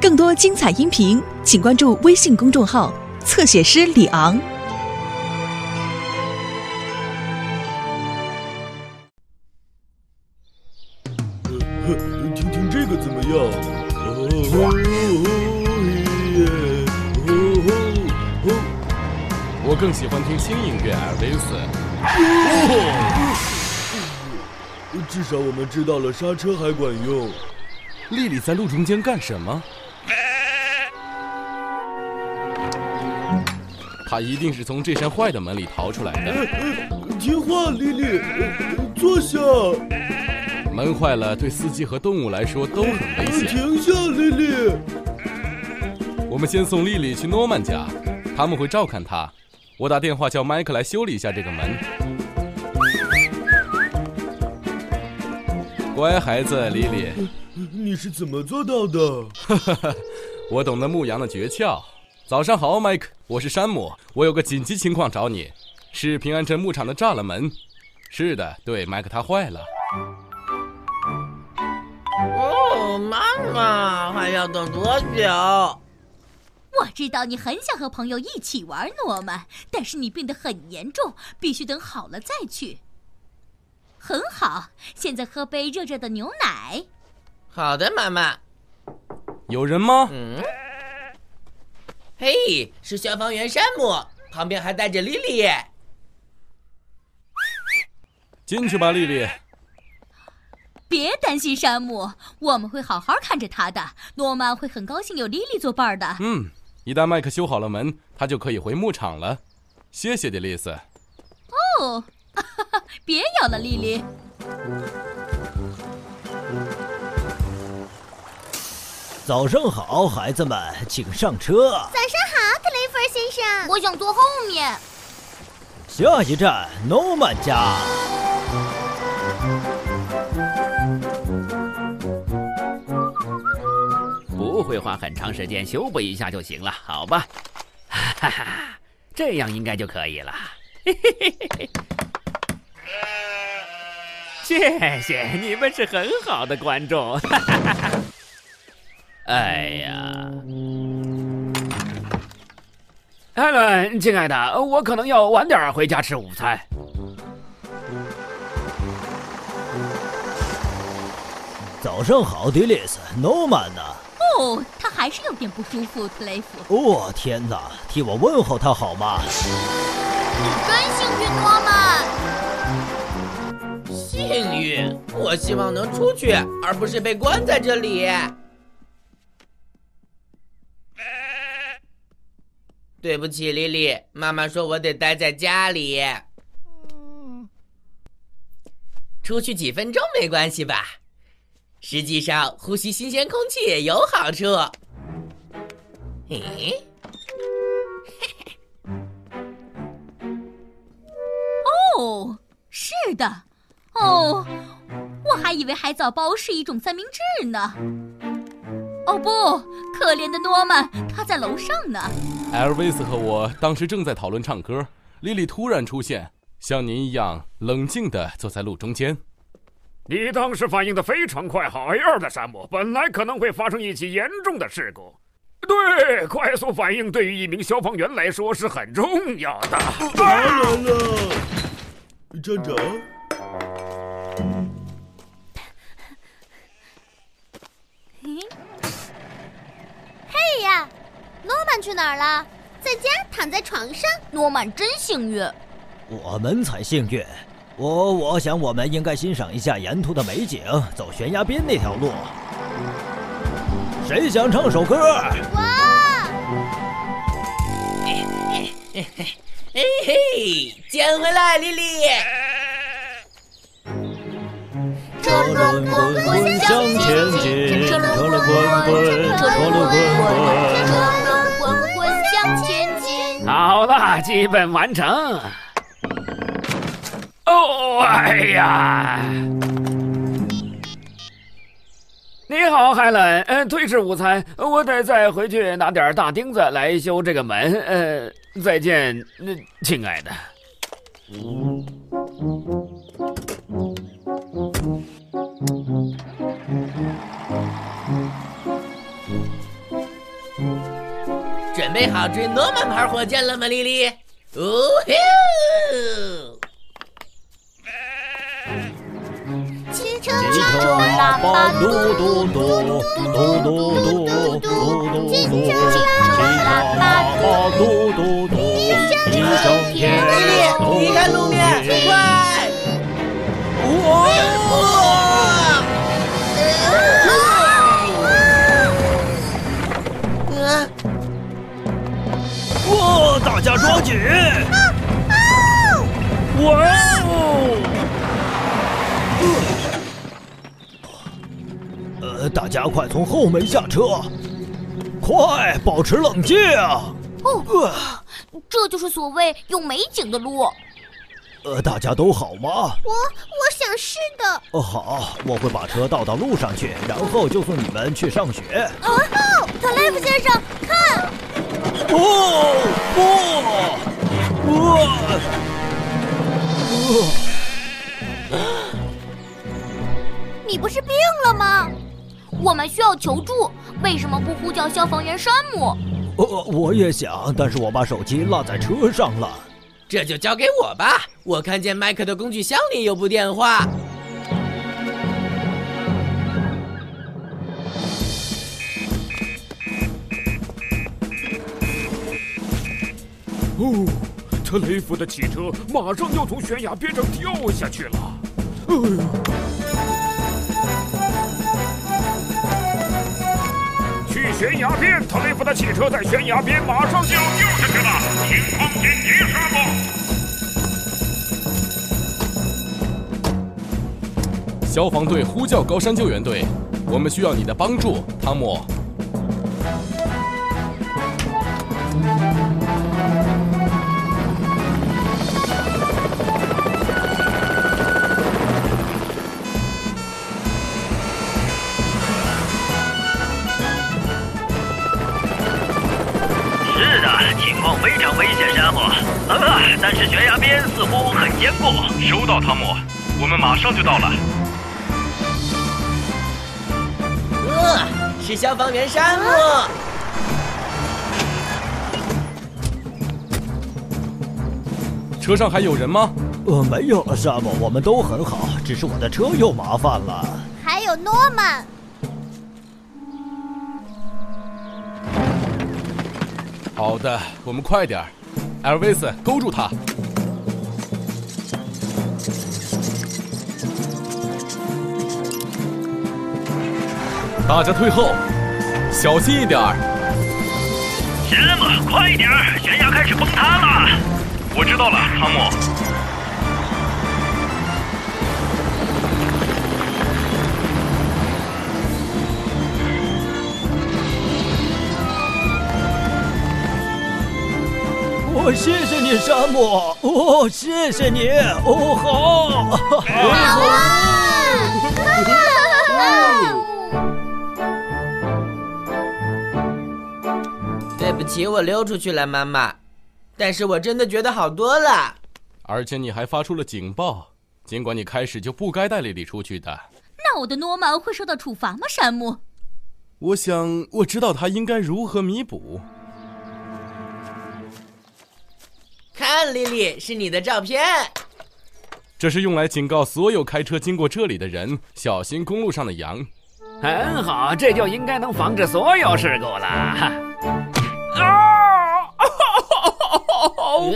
更多精彩音频，请关注微信公众号“侧写师李昂”。听听这个怎么样？我更喜欢听轻音乐，艾尔维斯。至少我们知道了刹车还管用。丽丽在路中间干什么？她一定是从这扇坏的门里逃出来的。听话，丽丽，坐下。门坏了，对司机和动物来说都很危险。停下，丽丽。我们先送丽丽去诺曼家，他们会照看她。我打电话叫麦克来修理一下这个门。乖孩子，丽丽，你是怎么做到的？哈哈哈我懂得牧羊的诀窍。早上好，麦克，我是山姆，我有个紧急情况找你，是平安镇牧场的栅栏门。是的，对，麦克它坏了。哦，妈妈，还要等多久？我知道你很想和朋友一起玩，诺曼，但是你病得很严重，必须等好了再去。很好，现在喝杯热热的牛奶。好的，妈妈。有人吗？嗯。嘿，是消防员山姆，旁边还带着莉莉。进去吧，莉莉。别担心，山姆，我们会好好看着他的。诺曼会很高兴有莉莉作伴的。嗯，一旦麦克修好了门，他就可以回牧场了。谢谢，迪丽斯。哦，别咬了，莉莉。早上好，孩子们，请上车。早上好，克雷弗尔先生。我想坐后面。下一站，诺曼家。不会花很长时间修补一下就行了，好吧？哈哈，这样应该就可以了。嘿嘿嘿嘿。谢谢，你们是很好的观众。哈哈哈哈。哎呀，艾伦，亲爱的，我可能要晚点回家吃午餐。早上好，迪丽斯，诺曼呢？哦，他还是有点不舒服，特雷弗。哦，天哪，替我问候他好吗？你真幸运，诺曼。幸运？我希望能出去，而不是被关在这里。对不起，莉莉，妈妈说我得待在家里。出去几分钟没关系吧？实际上，呼吸新鲜空气也有好处。嘿，哦，是的，哦，我还以为海藻包是一种三明治呢。哦不，可怜的诺曼，他在楼上呢。艾尔维斯和我当时正在讨论唱歌，莉莉突然出现，像您一样冷静地坐在路中间。你当时反应的非常快，好样的，山姆！本来可能会发生一起严重的事故。对，快速反应对于一名消防员来说是很重要的。当然了，站长。曼去哪儿了？在家躺在床上。诺曼真幸运。我们才幸运。我我想，我们应该欣赏一下沿途的美景，走悬崖边那条路。谁想唱首歌？我。嘿嘿嘿，捡回来，丽丽。车轮滚滚向前进，啊。基本完成。哦，哎呀！你好，海伦。嗯，推迟午餐，我得再回去拿点大钉子来修这个门。呃，再见，亲爱的。备好追诺曼牌火箭了吗，莉莉？哦吼！汽车喇叭嘟嘟嘟嘟嘟嘟嘟嘟嘟，汽车喇叭嘟嘟嘟，一整天莉莉，离开路面，快！啊！大家抓紧！哇哦！呃，大家快从后门下车，快保持冷静！哦，这就是所谓有美景的路。呃，大家都好吗？我我想是的。哦，好，我会把车倒到路上去，然后就送你们去上学。哦，特雷弗先生，我们需要求助，为什么不呼叫消防员山姆？呃，我也想，但是我把手机落在车上了。这就交给我吧。我看见麦克的工具箱里有部电话。哦，特雷弗的汽车马上要从悬崖边上掉下去了。哎呀！悬崖边，特雷弗的汽车在悬崖边马上就要掉下去了，情况紧急，山姆。消防队呼叫高山救援队，我们需要你的帮助，汤姆。啊，但是悬崖边似乎很坚固。收到，汤姆，我们马上就到了。呃，是消防员山姆。车上还有人吗？呃，没有了，山姆，我们都很好，只是我的车又麻烦了。还有诺曼。好的，我们快点儿。L.V.S.，勾住他。大家退后，小心一点儿。山姆，快一点儿，悬崖开始崩塌了。我知道了，汤姆。谢谢你，山姆。哦，谢谢你。哦，好。对不起，我溜出去了，妈妈。但是我真的觉得好多了。而且你还发出了警报，尽管你开始就不该带莉莉出去的。那我的诺曼会受到处罚吗，山姆？我想我知道他应该如何弥补。看，丽丽，是你的照片。这是用来警告所有开车经过这里的人，小心公路上的羊。很好，这就应该能防止所有事故了。啊！好苦！